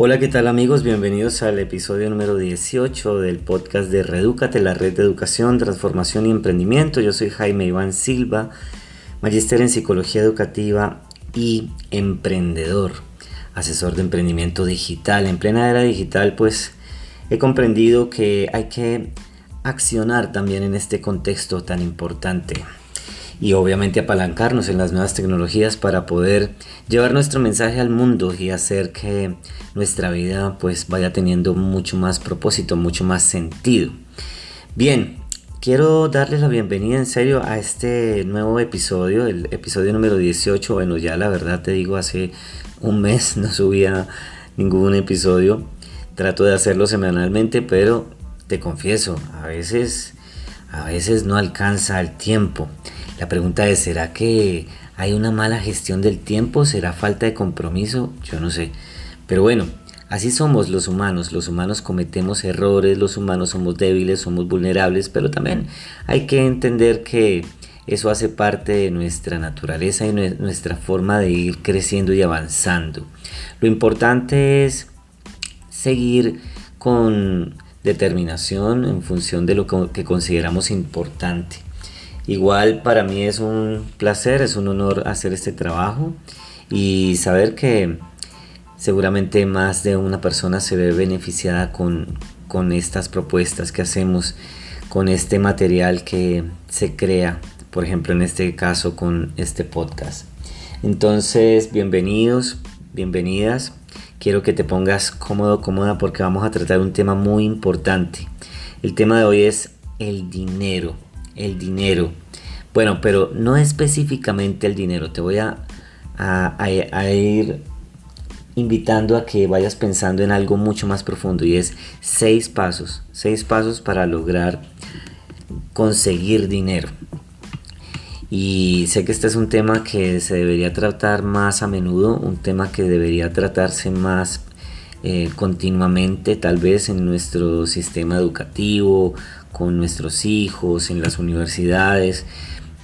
Hola, ¿qué tal amigos? Bienvenidos al episodio número 18 del podcast de Redúcate, la red de educación, transformación y emprendimiento. Yo soy Jaime Iván Silva, magíster en psicología educativa y emprendedor, asesor de emprendimiento digital. En plena era digital, pues he comprendido que hay que accionar también en este contexto tan importante y obviamente apalancarnos en las nuevas tecnologías para poder llevar nuestro mensaje al mundo y hacer que nuestra vida pues vaya teniendo mucho más propósito, mucho más sentido. Bien, quiero darles la bienvenida en serio a este nuevo episodio, el episodio número 18. Bueno, ya la verdad te digo, hace un mes no subía ningún episodio. Trato de hacerlo semanalmente, pero te confieso, a veces a veces no alcanza el tiempo. La pregunta es, ¿será que hay una mala gestión del tiempo? ¿Será falta de compromiso? Yo no sé. Pero bueno, así somos los humanos. Los humanos cometemos errores, los humanos somos débiles, somos vulnerables, pero también hay que entender que eso hace parte de nuestra naturaleza y nuestra forma de ir creciendo y avanzando. Lo importante es seguir con determinación en función de lo que consideramos importante. Igual para mí es un placer, es un honor hacer este trabajo y saber que seguramente más de una persona se ve beneficiada con, con estas propuestas que hacemos, con este material que se crea, por ejemplo en este caso con este podcast. Entonces, bienvenidos, bienvenidas. Quiero que te pongas cómodo, cómoda porque vamos a tratar un tema muy importante. El tema de hoy es el dinero el dinero. Bueno, pero no específicamente el dinero. Te voy a, a, ir invitando a que vayas pensando en algo mucho más profundo y es seis pasos, seis pasos para lograr conseguir dinero. Y sé que este es un tema que se debería tratar más a menudo, un tema que debería tratarse más eh, continuamente, tal vez en nuestro sistema educativo con nuestros hijos, en las universidades,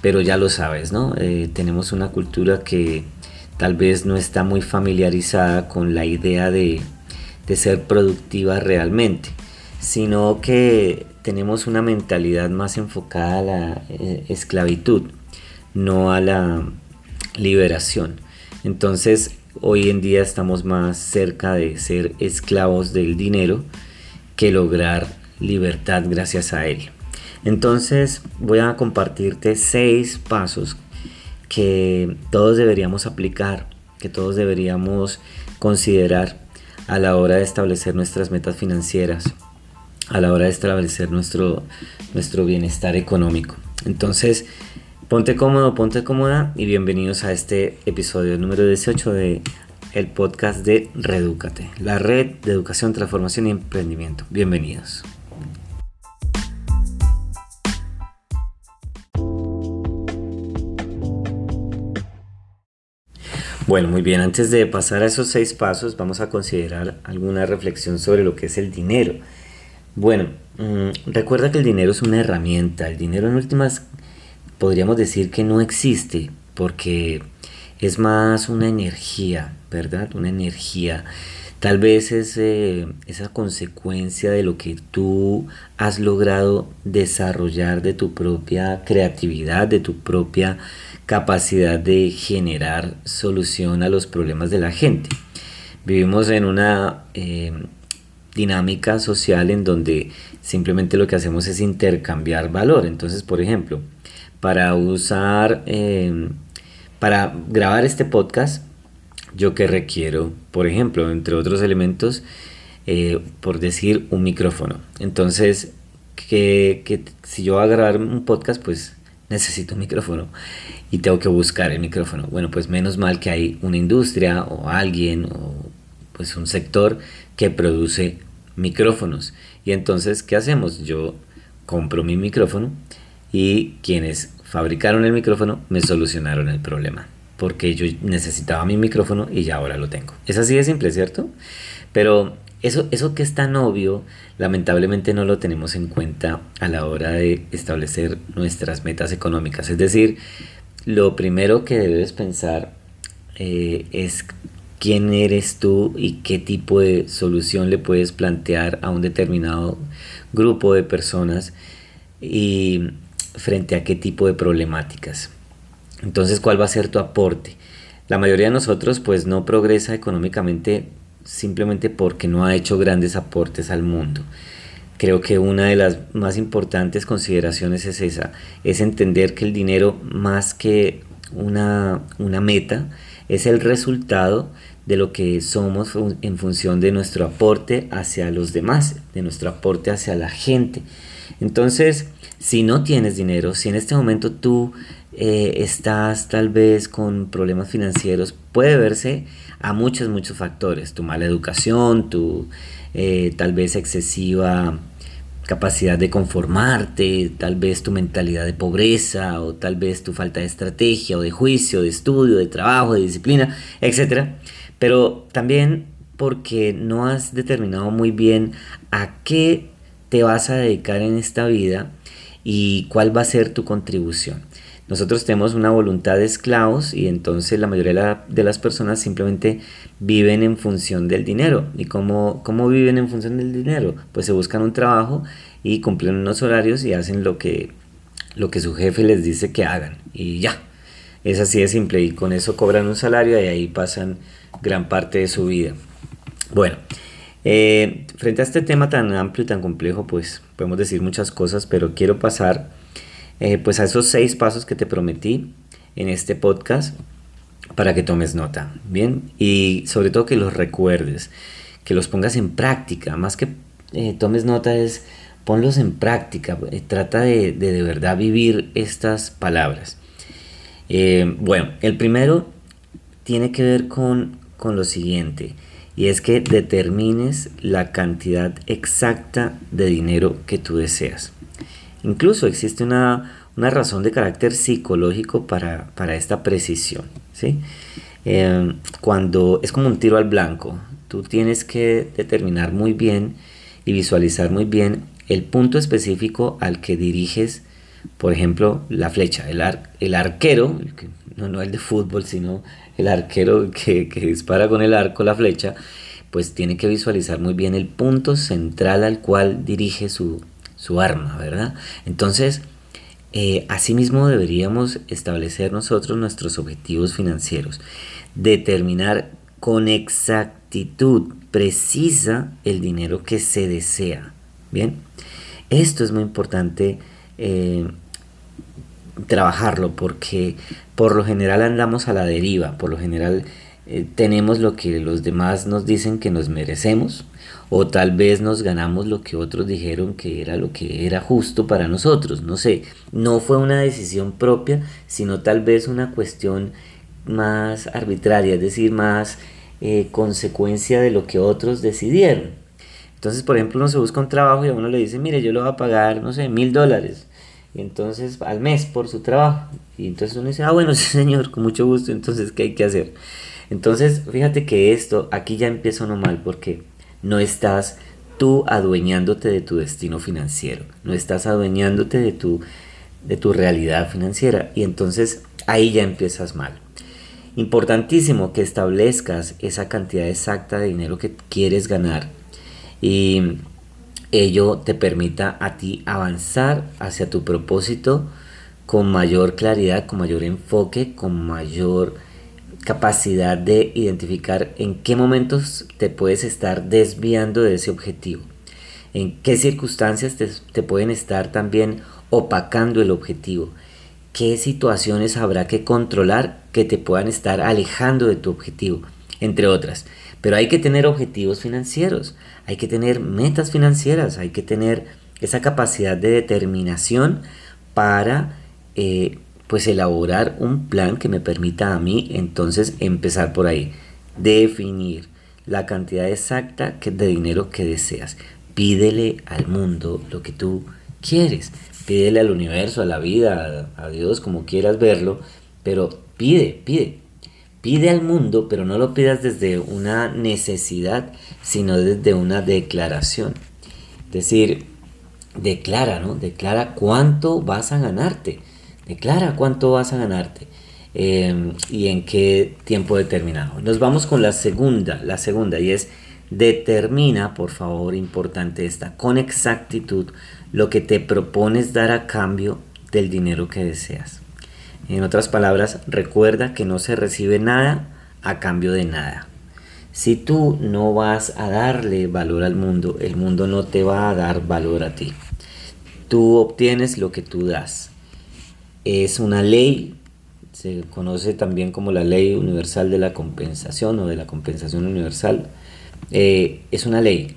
pero ya lo sabes, ¿no? Eh, tenemos una cultura que tal vez no está muy familiarizada con la idea de, de ser productiva realmente, sino que tenemos una mentalidad más enfocada a la eh, esclavitud, no a la liberación. Entonces, hoy en día estamos más cerca de ser esclavos del dinero que lograr libertad gracias a Él. Entonces voy a compartirte seis pasos que todos deberíamos aplicar, que todos deberíamos considerar a la hora de establecer nuestras metas financieras, a la hora de establecer nuestro, nuestro bienestar económico. Entonces, ponte cómodo, ponte cómoda y bienvenidos a este episodio número 18 de el podcast de Redúcate, la red de educación, transformación y emprendimiento. Bienvenidos. Bueno, muy bien, antes de pasar a esos seis pasos, vamos a considerar alguna reflexión sobre lo que es el dinero. Bueno, mm, recuerda que el dinero es una herramienta, el dinero en últimas podríamos decir que no existe porque es más una energía, ¿verdad? Una energía. Tal vez es eh, esa consecuencia de lo que tú has logrado desarrollar de tu propia creatividad, de tu propia capacidad de generar solución a los problemas de la gente. Vivimos en una eh, dinámica social en donde simplemente lo que hacemos es intercambiar valor. Entonces, por ejemplo, para usar, eh, para grabar este podcast, yo que requiero, por ejemplo, entre otros elementos, eh, por decir un micrófono. Entonces, que, que si yo voy a grabar un podcast, pues necesito un micrófono y tengo que buscar el micrófono. Bueno, pues menos mal que hay una industria o alguien o pues un sector que produce micrófonos. Y entonces, ¿qué hacemos? Yo compro mi micrófono y quienes fabricaron el micrófono me solucionaron el problema. Porque yo necesitaba mi micrófono y ya ahora lo tengo. Es así de simple, ¿cierto? Pero eso, eso que es tan obvio, lamentablemente no lo tenemos en cuenta a la hora de establecer nuestras metas económicas. Es decir, lo primero que debes pensar eh, es quién eres tú y qué tipo de solución le puedes plantear a un determinado grupo de personas y frente a qué tipo de problemáticas. Entonces, ¿cuál va a ser tu aporte? La mayoría de nosotros pues no progresa económicamente simplemente porque no ha hecho grandes aportes al mundo. Creo que una de las más importantes consideraciones es esa, es entender que el dinero más que una, una meta es el resultado de lo que somos en función de nuestro aporte hacia los demás, de nuestro aporte hacia la gente. Entonces, si no tienes dinero, si en este momento tú eh, estás tal vez con problemas financieros, puede verse a muchos, muchos factores. Tu mala educación, tu eh, tal vez excesiva capacidad de conformarte, tal vez tu mentalidad de pobreza o tal vez tu falta de estrategia o de juicio, de estudio, de trabajo, de disciplina, etc. Pero también porque no has determinado muy bien a qué te vas a dedicar en esta vida y cuál va a ser tu contribución. Nosotros tenemos una voluntad de esclavos y entonces la mayoría de las personas simplemente viven en función del dinero. ¿Y cómo, cómo viven en función del dinero? Pues se buscan un trabajo y cumplen unos horarios y hacen lo que, lo que su jefe les dice que hagan. Y ya, es así de simple. Y con eso cobran un salario y ahí pasan gran parte de su vida. Bueno, eh, frente a este tema tan amplio y tan complejo, pues podemos decir muchas cosas, pero quiero pasar eh, pues a esos seis pasos que te prometí en este podcast para que tomes nota, ¿bien? Y sobre todo que los recuerdes, que los pongas en práctica, más que eh, tomes nota es ponlos en práctica, eh, trata de, de, verdad vivir estas palabras. bueno, el primero tiene que ver con, con lo siguiente, y es que determines la cantidad exacta de dinero que tú deseas. Incluso existe una, razón de carácter psicológico para, esta precisión. ¿sí? Eh, cuando es como un tiro al blanco, tú tienes que determinar muy bien y visualizar muy bien el punto específico al que diriges, por ejemplo, la flecha. El, el arquero, no, no el de fútbol, sino el arquero que, dispara con el arco la flecha, pues tiene que visualizar muy bien el punto central al cual dirige su, su arma, ¿verdad? Entonces, eh, asimismo deberíamos establecer nosotros nuestros objetivos financieros, determinar con exactitud precisa el dinero que se desea. Bien, esto es muy importante eh, trabajarlo porque por lo general andamos a la deriva, por lo general eh, tenemos lo que los demás nos dicen que nos merecemos o tal vez nos ganamos lo que otros dijeron que era lo que era justo para nosotros, no sé, no fue una decisión propia, sino tal vez una cuestión más arbitraria, es decir, más eh, consecuencia de lo que otros decidieron. Entonces, por ejemplo, uno se busca un trabajo y a uno le dice, mire, yo le voy a pagar, no sé, mil dólares. Entonces, al mes por su trabajo. Y entonces uno dice, ah, bueno, sí, señor, con mucho gusto. Entonces, ¿qué hay que hacer? Entonces, fíjate que esto, aquí ya empieza uno mal, porque no estás tú adueñándote de tu destino financiero, no estás adueñándote de tu, de tu realidad financiera y entonces ahí ya empiezas mal. Importantísimo que establezcas esa cantidad exacta de dinero que quieres ganar y ello te permita a ti avanzar hacia tu propósito con mayor claridad, con mayor enfoque, con mayor capacidad de identificar en qué momentos te puedes estar desviando de ese objetivo, en qué circunstancias te, pueden estar también opacando el objetivo, qué situaciones habrá que controlar que te puedan estar alejando de tu objetivo, entre otras. Pero hay que tener objetivos financieros, hay que tener metas financieras, hay que tener esa capacidad de determinación para eh, pues elaborar un plan que me permita a mí entonces empezar por ahí, definir la cantidad exacta de dinero que deseas. Pídele al mundo lo que tú quieres, pídele al universo, a la vida, a Dios, como quieras verlo, pero pide, pide. Pide al mundo, pero no lo pidas desde una necesidad, sino desde una declaración. Es decir, declara, ¿no? Declara cuánto vas a ganarte Declara cuánto vas a ganarte. em, y en qué tiempo determinado. Nos vamos con la segunda, la segunda y es determina, por favor, importante esta, con exactitud lo que te propones dar a cambio del dinero que deseas. En otras palabras, recuerda que no se recibe nada a cambio de nada. Si tú no vas a darle valor al mundo, el mundo no te va a dar valor a ti. Tú obtienes lo que tú das. Es una ley, se conoce también como la ley universal de la compensación o de la compensación universal. Eh, es una ley.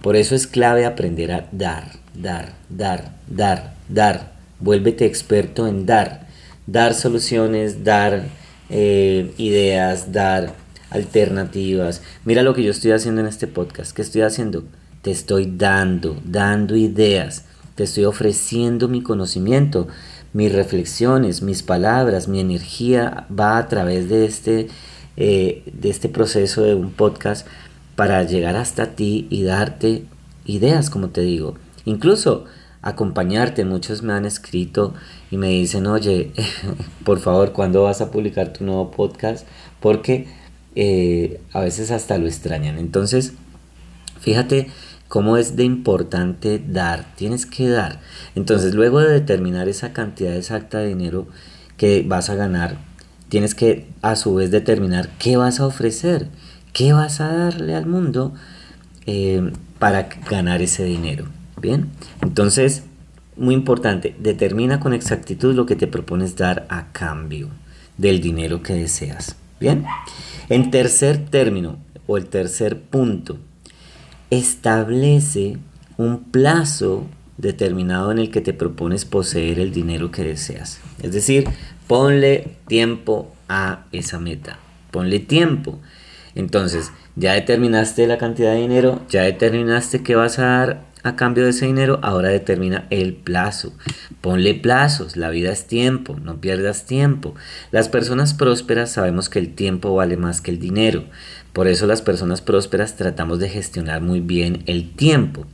Por eso es clave aprender a dar, dar, dar, dar, dar. Vuélvete experto en dar dar soluciones, dar eh, ideas, dar alternativas. Mira lo que yo estoy haciendo en este podcast. ¿Qué estoy haciendo? Te estoy dando, dando ideas. Te estoy ofreciendo mi conocimiento, mis reflexiones, mis palabras, mi energía va a través de este, eh, de este proceso de un podcast para llegar hasta ti y darte ideas, como te digo. Incluso acompañarte. Muchos me han escrito y me dicen, oye, por favor, ¿cuándo vas a publicar tu nuevo podcast? Porque eh, a veces hasta lo extrañan. Entonces, fíjate cómo es de importante dar. Tienes que dar. Entonces, luego de determinar esa cantidad exacta de dinero que vas a ganar, tienes que a su vez determinar qué vas a ofrecer, qué vas a darle al mundo eh, para ganar ese dinero. Bien, entonces, muy importante, determina con exactitud lo que te propones dar a cambio del dinero que deseas. Bien, en tercer término o el tercer punto, establece un plazo determinado en el que te propones poseer el dinero que deseas. Es decir, ponle tiempo a esa meta. Ponle tiempo. Entonces, ya determinaste la cantidad de dinero, ya determinaste que vas a dar a cambio de ese dinero, ahora determina el plazo. Ponle plazos, la vida es tiempo, no pierdas tiempo. Las personas prósperas sabemos que el tiempo vale más que el dinero. Por eso las personas prósperas tratamos de gestionar muy bien el tiempo.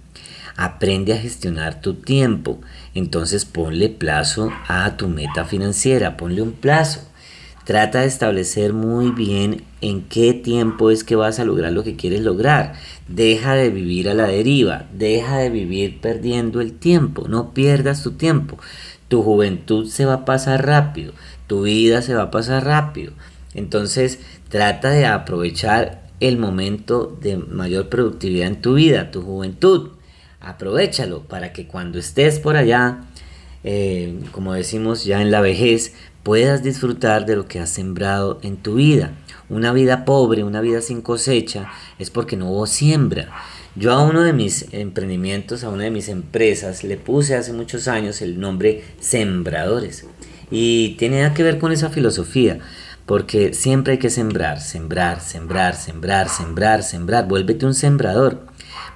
Aprende a gestionar tu tiempo. Entonces ponle plazo a tu meta financiera, ponle un plazo. Trata de establecer muy bien en qué tiempo es que vas a lograr lo que quieres lograr. Deja de vivir a la deriva, deja de vivir perdiendo el tiempo, no pierdas tu tiempo. Tu juventud se va a pasar rápido, tu vida se va a pasar rápido. Entonces trata de aprovechar el momento de mayor productividad en tu vida, tu juventud. Aprovechalo para que cuando estés por allá, eh, como decimos ya en la vejez, puedas disfrutar de lo que has sembrado en tu vida. Una vida pobre, una vida sin cosecha, es porque no hubo siembra. Yo a uno de mis emprendimientos, a una de mis empresas, le puse hace muchos años el nombre Sembradores. Y tiene que ver con esa filosofía, porque siempre hay que sembrar, sembrar, sembrar, sembrar, sembrar, sembrar. Vuélvete un sembrador.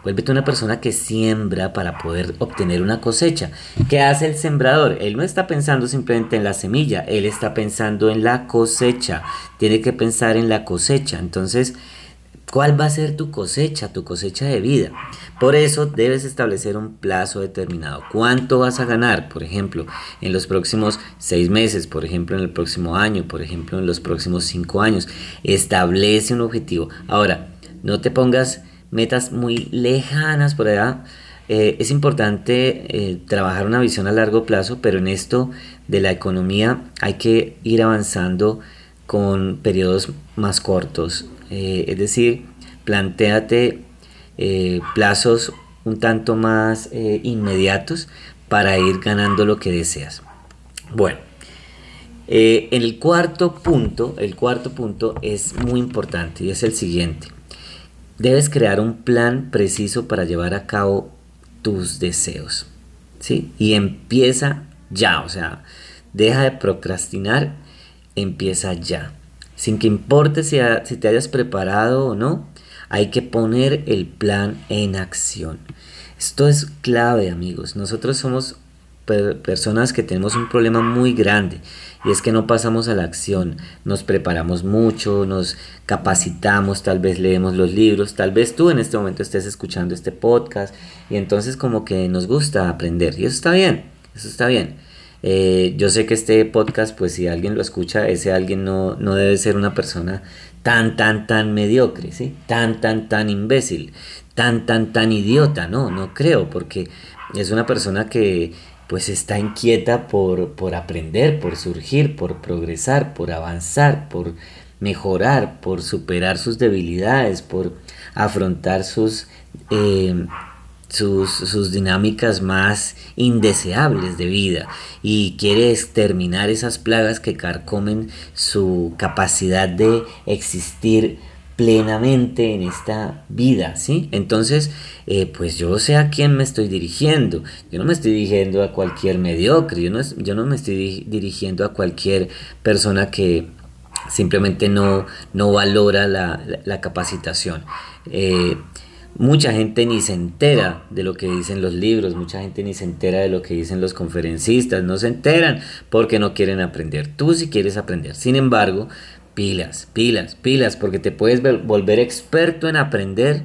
Vuélvete una persona que siembra para poder obtener una cosecha. ¿Qué hace el sembrador? Él no está pensando simplemente en la semilla, él está pensando en la cosecha. Tiene que pensar en la cosecha. Entonces, ¿cuál va a ser tu cosecha, tu cosecha de vida? Por eso debes establecer un plazo determinado. ¿Cuánto vas a ganar? Por ejemplo, en los próximos seis meses, por ejemplo, en el próximo año, por ejemplo, en los próximos cinco años. Establece un objetivo. Ahora, no te pongas metas muy lejanas por allá. Eh, es importante eh, trabajar una visión a largo plazo, pero en esto de la economía hay que ir avanzando con periodos más cortos. Eh, es decir, planteate plazos un tanto más inmediatos para ir ganando lo que deseas. Bueno, el cuarto punto, el cuarto punto es muy importante y es el siguiente. Debes crear un plan preciso para llevar a cabo tus deseos. ¿sí? Y empieza ya, o sea, deja de procrastinar, empieza ya. Sin que importe si, si te hayas preparado o no, hay que poner el plan en acción. Esto es clave, amigos. Nosotros somos personas que tenemos un problema muy grande y es que no pasamos a la acción, nos preparamos mucho, nos capacitamos, tal vez leemos los libros, tal vez tú en este momento estés escuchando este podcast y entonces como que nos gusta aprender y eso está bien, eso está bien. Eh, yo sé que este podcast, pues si alguien lo escucha, ese alguien no, no debe ser una persona tan, tan, tan mediocre, ¿sí? Tan, tan, tan imbécil, tan, tan, tan idiota, no, no creo, porque es una persona que pues está inquieta por, por aprender, por surgir, por progresar, por avanzar, por mejorar, por superar sus debilidades, por afrontar sus, eh, sus, sus, dinámicas más indeseables de vida. Y quiere exterminar esas plagas que carcomen su capacidad de existir plenamente en esta vida, ¿sí? Entonces, eh, pues yo sé a quién me estoy dirigiendo. Yo no me estoy dirigiendo a cualquier mediocre, yo no, yo no me estoy dirigiendo a cualquier persona que simplemente no, no valora la, capacitación. Eh, mucha gente ni se entera de lo que dicen los libros, mucha gente ni se entera de lo que dicen los conferencistas, no se enteran porque no quieren aprender. Tú si quieres aprender. Sin embargo, pilas, pilas, pilas, porque te puedes volver experto en aprender,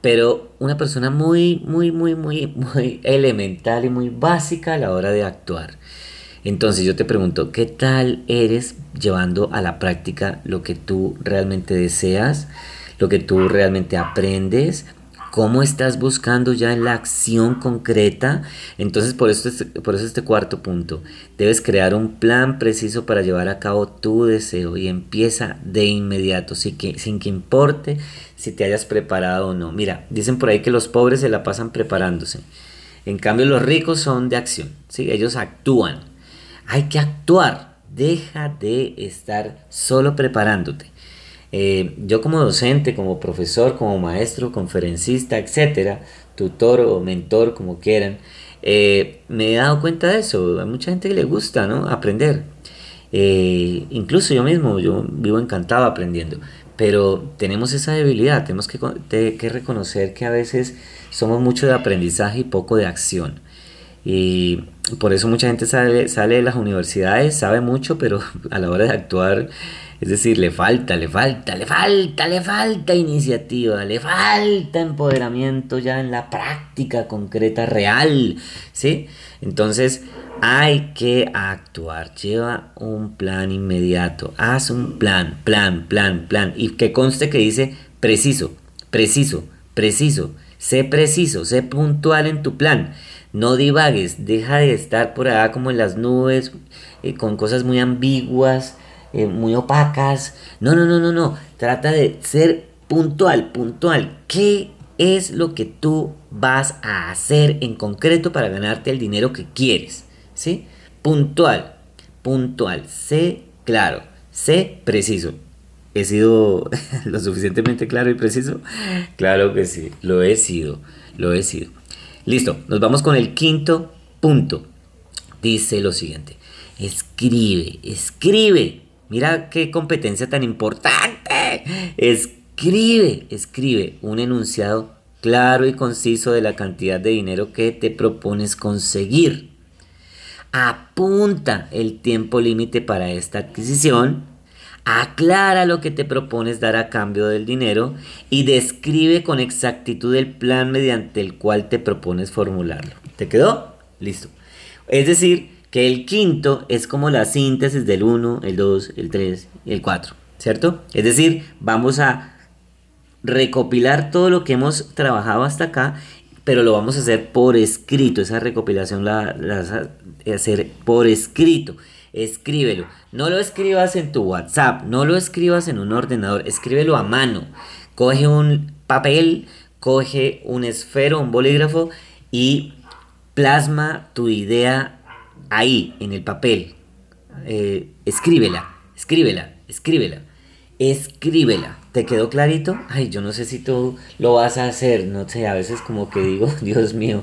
pero una persona muy, muy, muy, muy, muy elemental y muy básica a la hora de actuar. Entonces yo te pregunto, ¿qué tal eres llevando a la práctica lo que tú realmente deseas, lo que tú realmente aprendes? ¿Cómo estás buscando ya la acción concreta? Entonces, por este, por eso este cuarto punto. Debes crear un plan preciso para llevar a cabo tu deseo y empieza de inmediato, sin que, sin que importe si te hayas preparado o no. Mira, dicen por ahí que los pobres se la pasan preparándose. En cambio, los ricos son de acción. ¿sí? Ellos actúan. Hay que actuar. Deja de estar solo preparándote. Eh, yo como docente, como profesor, como maestro, conferencista, etcétera, tutor o mentor, como quieran, eh, me he dado cuenta de eso. Hay mucha gente que le gusta ¿no? aprender. Eh, incluso yo mismo, yo vivo encantado aprendiendo. Pero tenemos esa debilidad, tenemos que, que reconocer que a veces somos mucho de aprendizaje y poco de acción. Y por eso mucha gente sale, sale de las universidades, sabe mucho, pero a la hora de actuar es decir, le falta, le falta, le falta, le falta iniciativa, le falta empoderamiento ya en la práctica concreta real, ¿sí? Entonces hay que actuar, lleva un plan inmediato, haz un plan, plan, plan, plan, y que conste que dice preciso, preciso, preciso, sé preciso, sé puntual en tu plan. No divagues, deja de estar por allá como en las nubes, eh, con cosas muy ambiguas, eh, muy opacas. No, no, no, no, no. Trata de ser puntual, puntual. ¿Qué es lo que tú vas a hacer en concreto para ganarte el dinero que quieres? ¿Sí? Puntual, puntual. Sé claro, sé preciso. ¿He sido lo suficientemente claro y preciso? Claro que sí, lo he sido, lo he sido. Listo, nos vamos con el quinto punto. Dice lo siguiente, escribe, escribe. Mira qué competencia tan importante. Escribe, escribe un enunciado claro y conciso de la cantidad de dinero que te propones conseguir. Apunta el tiempo límite para esta adquisición. Aclara lo que te propones dar a cambio del dinero y describe con exactitud el plan mediante el cual te propones formularlo. ¿Te quedó? Listo. Es decir, que el quinto es como la síntesis del 1, el 2, el 3 y el 4, ¿cierto? Es decir, vamos a recopilar todo lo que hemos trabajado hasta acá, pero lo vamos a hacer por escrito, esa recopilación la, vas a hacer por escrito. Escríbelo. No lo escribas en tu WhatsApp, no lo escribas en un ordenador, escríbelo a mano. Coge un papel, coge un esfero, un bolígrafo y plasma tu idea ahí, en el papel. Eh, escríbela, escríbela, escríbela, escríbela. ¿Te quedó clarito? Ay, yo no sé si tú lo vas a hacer, no sé, a veces como que digo, Dios mío,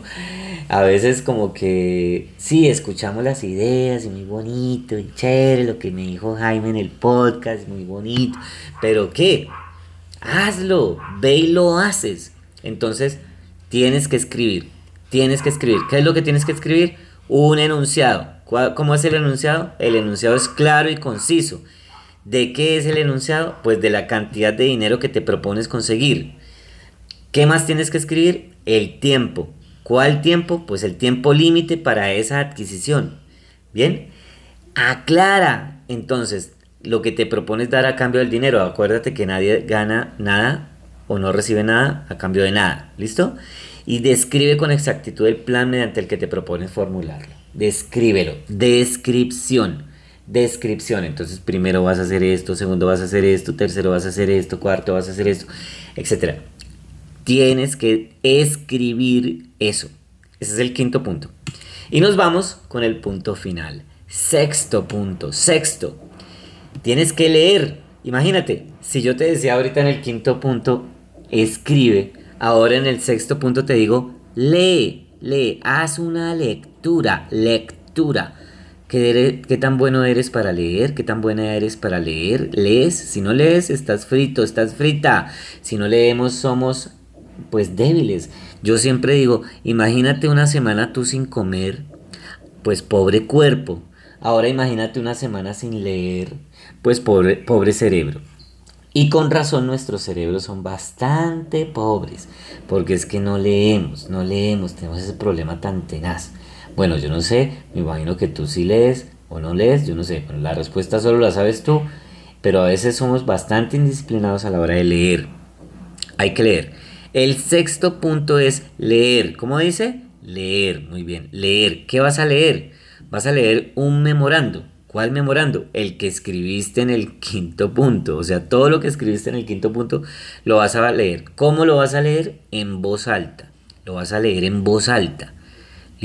a veces como que sí, escuchamos las ideas y muy bonito y chévere lo que me dijo Jaime en el podcast, muy bonito, pero ¿qué? Hazlo, ve y lo haces. Entonces, tienes que escribir, tienes que escribir. ¿Qué es lo que tienes que escribir? un enunciado. ¿Cómo es el enunciado? El enunciado es claro y conciso. ¿De qué es el enunciado? Pues de la cantidad de dinero que te propones conseguir. ¿Qué más tienes que escribir? El tiempo. ¿Cuál tiempo? Pues el tiempo límite para esa adquisición. Bien, aclara. Entonces, lo que te propones dar a cambio del dinero. Acuérdate que nadie gana nada o no recibe nada a cambio de nada. ¿Listo? Y describe con exactitud el plan mediante el que te propones formularlo. Descríbelo. Descripción. Descripción. Entonces, primero vas a hacer esto, segundo vas a hacer esto, tercero vas a hacer esto, cuarto vas a hacer esto, etc. Tienes que escribir eso. Ese es el quinto punto. Y nos vamos con el punto final. Sexto punto. Sexto. Tienes que leer. Imagínate, si yo te decía ahorita en el quinto punto, escribe, ahora en el sexto punto te digo, lee, lee, haz una lectura, lectura. ¿Qué, ¿Qué, tan bueno eres para leer? ¿Qué tan buena eres para leer? ¿Lees? Si no lees, estás frito, estás frita. Si no leemos, somos pues débiles. Yo siempre digo, imagínate una semana tú sin comer, pues pobre cuerpo. Ahora imagínate una semana sin leer, pues pobre, pobre cerebro. Y con razón nuestros cerebros son bastante pobres, porque es que no leemos, no leemos, tenemos ese problema tan tenaz. Bueno, yo no sé, me imagino que tú sí lees o no lees, yo no sé, la respuesta solo la sabes tú, pero a veces somos bastante indisciplinados a la hora de leer. Hay que leer. El sexto punto es leer. ¿Cómo dice? Leer, muy bien, leer. ¿Qué vas a leer? Vas a leer un memorando ¿Cuál memorando? El que escribiste en el quinto punto. O sea, todo lo que escribiste en el quinto punto lo vas a leer. ¿Cómo lo vas a leer? En voz alta. Lo vas a leer en voz alta.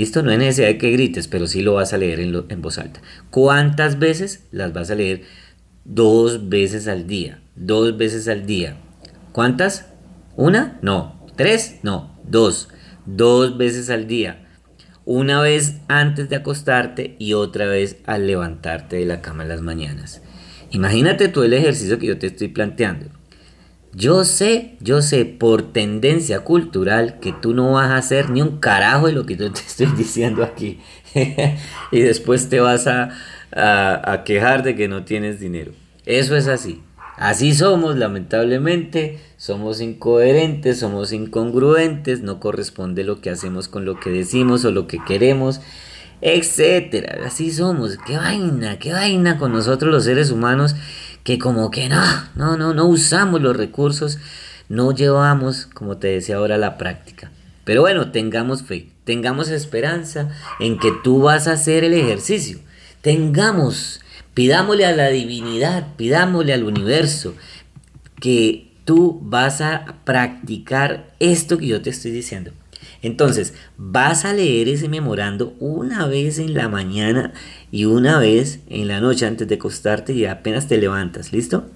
¿Listo? No hay necesidad de que grites, pero sí lo vas a leer en, en voz alta. ¿Cuántas veces? Las vas a leer dos veces al día. Dos veces al día. ¿Cuántas? ¿Una? No. ¿Tres? No. Dos. Dos veces al día una vez antes de acostarte y otra vez al levantarte de la cama en las mañanas. Imagínate tú el ejercicio que yo te estoy planteando. Yo sé, yo sé por tendencia cultural que tú no vas a hacer ni un carajo de lo que yo te estoy diciendo aquí. y después te vas a, a quejar de que no tienes dinero. Eso es así. Así somos, lamentablemente, somos incoherentes, somos incongruentes, no corresponde lo que hacemos con lo que decimos o lo que queremos, etcétera. Así somos. Qué vaina, qué vaina con nosotros los seres humanos que como que no, no, no, no usamos los recursos, no llevamos, como te decía ahora, la práctica. Pero bueno, tengamos fe, tengamos esperanza en que tú vas a hacer el ejercicio. Tengamos Pidámosle a la divinidad, pidámosle al universo que tú vas a practicar esto que yo te estoy diciendo. Entonces, vas a leer ese memorando una vez en la mañana y una vez en la noche antes de acostarte y apenas te levantas, ¿listo?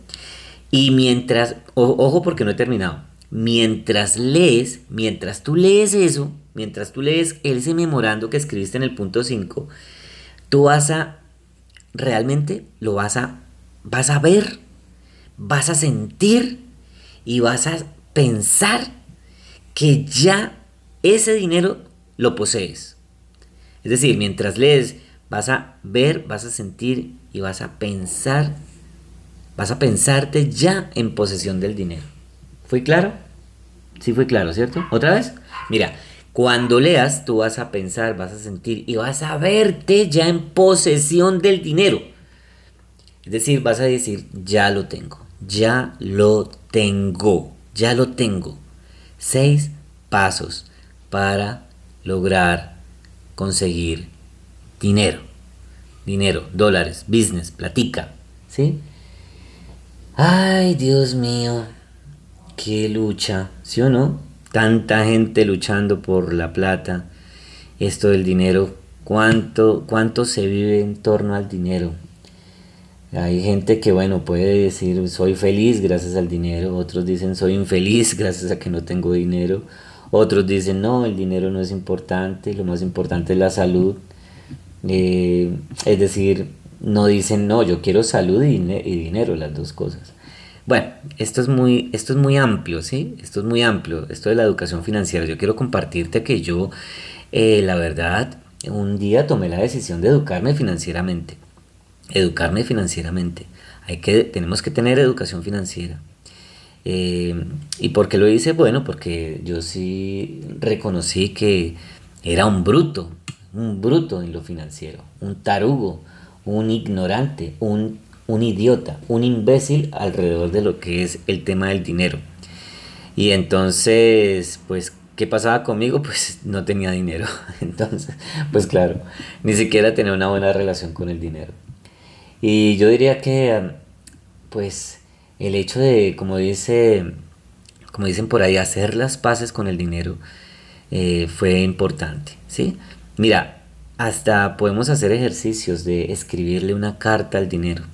Y mientras, ojo porque no he terminado, mientras lees, mientras tú lees eso, mientras tú lees ese memorando que escribiste en el punto 5, tú vas a realmente lo vas a, vas a ver, vas a sentir y vas a pensar que ya ese dinero lo posees. Es decir, mientras lees, vas a ver, vas a sentir y vas a pensar, vas a pensarte ya en posesión del dinero. ¿Fue claro? Sí fue claro, ¿cierto? ¿Otra vez? Mira, cuando leas, tú vas a pensar, vas a sentir y vas a verte ya en posesión del dinero. Es decir, vas a decir, ya lo tengo, ya lo tengo, ya lo tengo. Seis pasos para lograr conseguir dinero. Dinero, dólares, business, platica. ¿Sí? Ay, Dios mío, qué lucha, ¿sí o no? tanta gente luchando por la plata, esto del dinero, cuánto, cuánto se vive en torno al dinero. Hay gente que, bueno, puede decir soy feliz gracias al dinero, otros dicen soy infeliz gracias a que no tengo dinero, otros dicen no, el dinero no es importante, lo más importante es la salud. Eh, es decir, no dicen no, yo quiero salud y dinero, las dos cosas. Bueno, esto es muy, esto es muy amplio, ¿sí? Esto es muy amplio, esto de la educación financiera. Yo quiero compartirte que yo, eh, la verdad, un día tomé la decisión de educarme financieramente. Educarme financieramente. Hay que, tenemos que tener educación financiera. Eh, ¿Y por qué lo hice? Bueno, porque yo sí reconocí que era un bruto, un bruto en lo financiero, un tarugo, un ignorante, un, un idiota, un imbécil alrededor de lo que es el tema del dinero. Y entonces, pues, ¿qué pasaba conmigo? Pues no tenía dinero. Entonces, pues claro, ni siquiera tenía una buena relación con el dinero. Y yo diría que, pues, el hecho de, como dice, como dicen por ahí, hacer las paces con el dinero eh, fue importante, ¿sí? Mira, hasta podemos hacer ejercicios de escribirle una carta al dinero.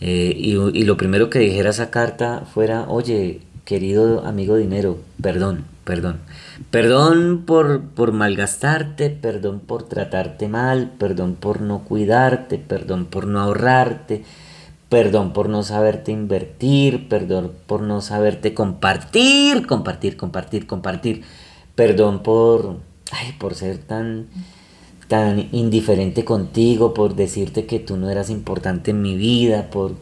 Eh, y, y, lo primero que dijera esa carta fuera, oye, querido amigo dinero, perdón, perdón. Perdón por, por malgastarte, perdón por tratarte mal, perdón por no cuidarte, perdón por no ahorrarte, perdón por no saberte invertir, perdón por no saberte compartir, compartir, compartir, compartir, perdón por, ay, por ser tan, tan indiferente contigo, por decirte que tú no eras importante en mi vida, por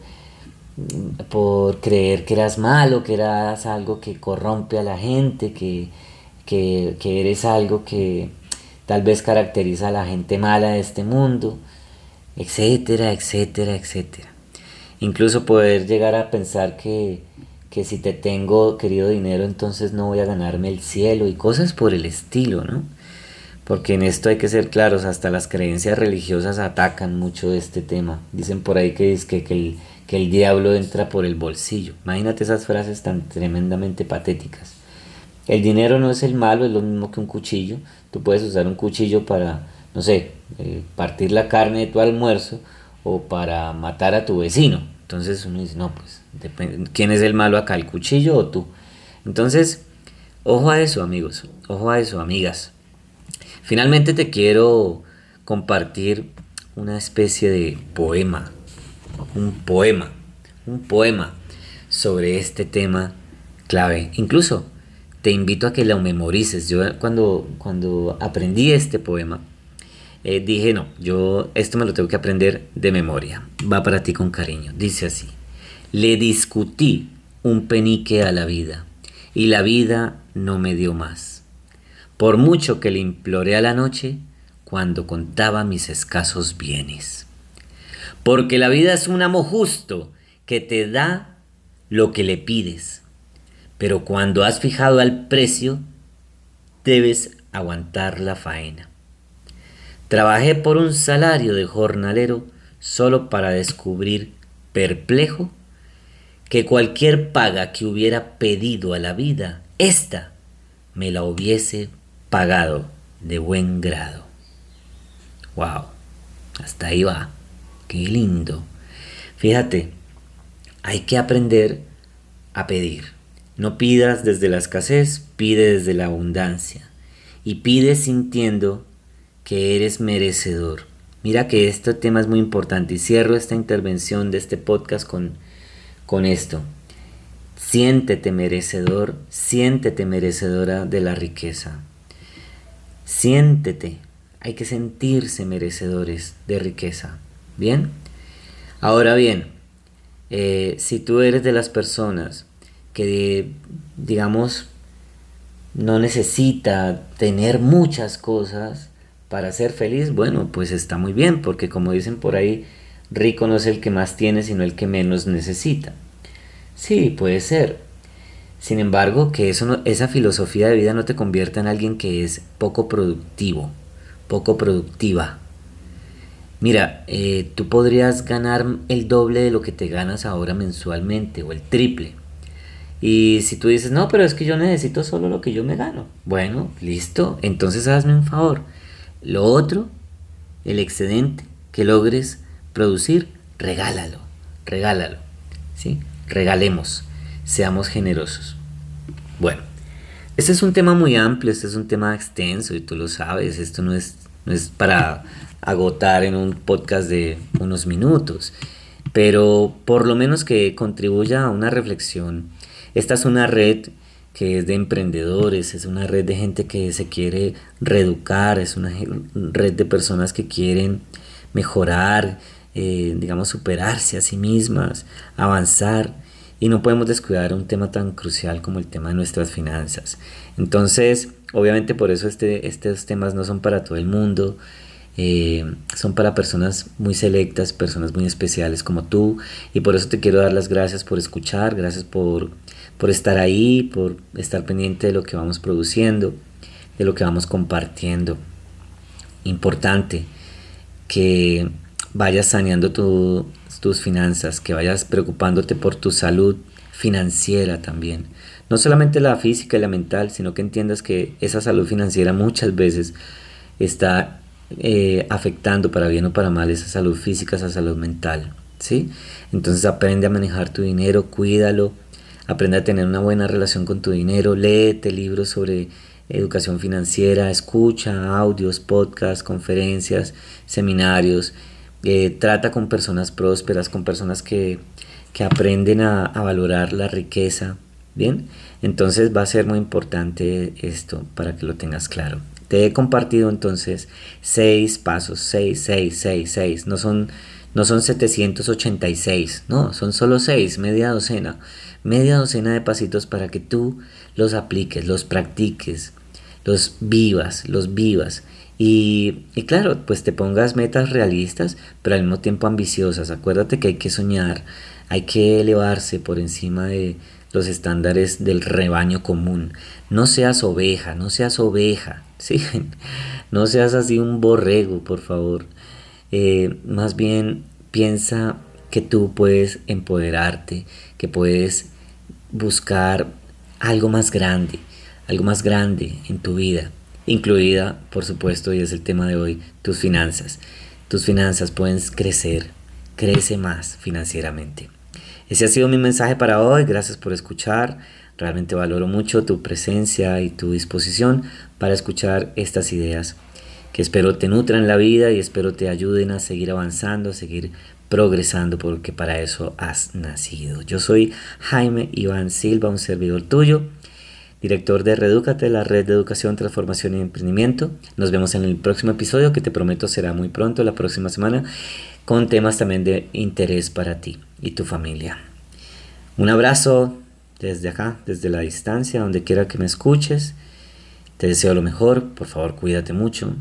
por creer que eras malo, que eras algo que corrompe a la gente, que, eres algo que tal vez caracteriza a la gente mala de este mundo, etcétera, etcétera, etcétera. Incluso poder llegar a pensar que, que si te tengo querido dinero entonces no voy a ganarme el cielo y cosas por el estilo, ¿no? Porque en esto hay que ser claros, hasta las creencias religiosas atacan mucho este tema. Dicen por ahí que, es que, que el, que el diablo entra por el bolsillo. Imagínate esas frases tan tremendamente patéticas. El dinero no es el malo, es lo mismo que un cuchillo. Tú puedes usar un cuchillo para, no sé, eh, partir la carne de tu almuerzo o para matar a tu vecino. Entonces uno dice, no, pues, ¿quién es el malo acá, el cuchillo o tú? Entonces, ojo a eso, amigos, ojo a eso, amigas. Finalmente te quiero compartir una especie de poema un poema, un poema sobre este tema clave. Incluso te invito a que lo memorices. Yo cuando, cuando aprendí este poema, eh, dije, no, yo esto me lo tengo que aprender de memoria. Va para ti con cariño. Dice así, le discutí un penique a la vida y la vida no me dio más. Por mucho que le imploré a la noche cuando contaba mis escasos bienes. Porque la vida es un amo justo que te da lo que le pides. Pero cuando has fijado al precio, debes aguantar la faena. Trabajé por un salario de jornalero solo para descubrir, perplejo, que cualquier paga que hubiera pedido a la vida, ésta me la hubiese pagado de buen grado. Wow, hasta ahí va. Qué lindo. Fíjate, hay que aprender a pedir. No pidas desde la escasez, pide desde la abundancia. Y pide sintiendo que eres merecedor. Mira que este tema es muy importante y cierro esta intervención de este podcast con, con esto. Siéntete merecedor, siéntete merecedora de la riqueza. Siéntete, hay que sentirse merecedores de riqueza. Bien. Ahora bien, eh, si tú eres de las personas que, digamos, no necesita tener muchas cosas para ser feliz, bueno, pues está muy bien, porque como dicen por ahí, rico no es el que más tiene, sino el que menos necesita. Sí, puede ser. Sin embargo, que eso esa filosofía de vida no te convierta en alguien que es poco productivo, poco productiva. Mira, eh, tú podrías ganar el doble de lo que te ganas ahora mensualmente o el triple. Y si tú dices, no, pero es que yo necesito solo lo que yo me gano. Bueno, listo, entonces hazme un favor. Lo otro, el excedente que logres producir, regálalo, regálalo. ¿sí? Regalemos, seamos generosos. Bueno, este es un tema muy amplio, este es un tema extenso y tú lo sabes, esto no es, no es para agotar en un podcast de unos minutos, pero por lo menos que contribuya a una reflexión. Esta es una red que es de emprendedores, es una red de gente que se quiere reeducar, es una red de personas que quieren mejorar, eh, digamos, superarse a sí mismas, avanzar. y no podemos descuidar un tema tan crucial como el tema de nuestras finanzas. Entonces, obviamente por eso este, estos temas no son para todo el mundo, eh, son para personas muy selectas, personas muy especiales como tú, y por eso te quiero dar las gracias por escuchar, gracias por, por estar ahí, por estar pendiente de lo que vamos produciendo, de lo que vamos compartiendo. Importante que vayas saneando tus finanzas, que vayas preocupándote por tu salud financiera también. No solamente la física y la mental, sino que entiendas que esa salud financiera muchas veces está eh, afectando para bien o para mal esa salud física, esa salud mental. ¿sí? Entonces aprende a manejar tu dinero, cuídalo, aprende a tener una buena relación con tu dinero, léete libros sobre educación financiera, escucha audios, podcasts, conferencias, seminarios, eh, trata con personas prósperas, con personas que, aprenden a, a, valorar la riqueza, ¿bien? Entonces va a ser muy importante esto para que lo tengas claro. Te he compartido entonces seis pasos, seis, seis, seis, seis, no son, no son 786, no, son solo seis, media docena, media docena de pasitos para que tú los apliques, los practiques, los vivas, los vivas. Y, y, claro, pues te pongas metas realistas, pero al mismo tiempo ambiciosas. Acuérdate que hay que soñar, hay que elevarse por encima de los estándares del rebaño común. No seas oveja, no seas oveja, ¿sí? No seas así un borrego, por favor. Eh, más bien piensa que tú puedes empoderarte, que puedes buscar algo más grande, algo más grande en tu vida, incluida, por supuesto, y es el tema de hoy, tus finanzas. Tus finanzas pueden crecer, crece más financieramente. Ese ha sido mi mensaje para hoy, gracias por escuchar. Realmente valoro mucho tu presencia y tu disposición para escuchar estas ideas que espero te nutran la vida y espero te ayuden a seguir avanzando, a seguir progresando porque para eso has nacido. Yo soy Jaime Iván Silva, un servidor tuyo director de Redúcate, la red de educación, transformación y emprendimiento. Nos vemos en el próximo episodio que te prometo será muy pronto, la próxima semana, con temas también de interés para ti y tu familia. Un abrazo desde acá, desde la distancia, donde quiera que me escuches. Te deseo lo mejor, por favor cuídate mucho.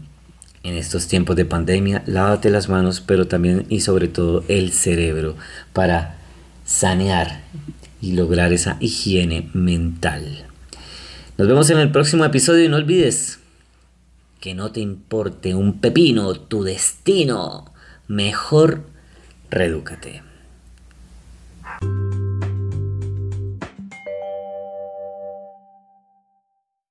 En estos tiempos de pandemia, lávate las manos, pero también y sobre todo el cerebro para sanear y lograr esa higiene mental. Nos vemos en el próximo episodio y no olvides que no te importe un pepino tu destino. Mejor redúcate.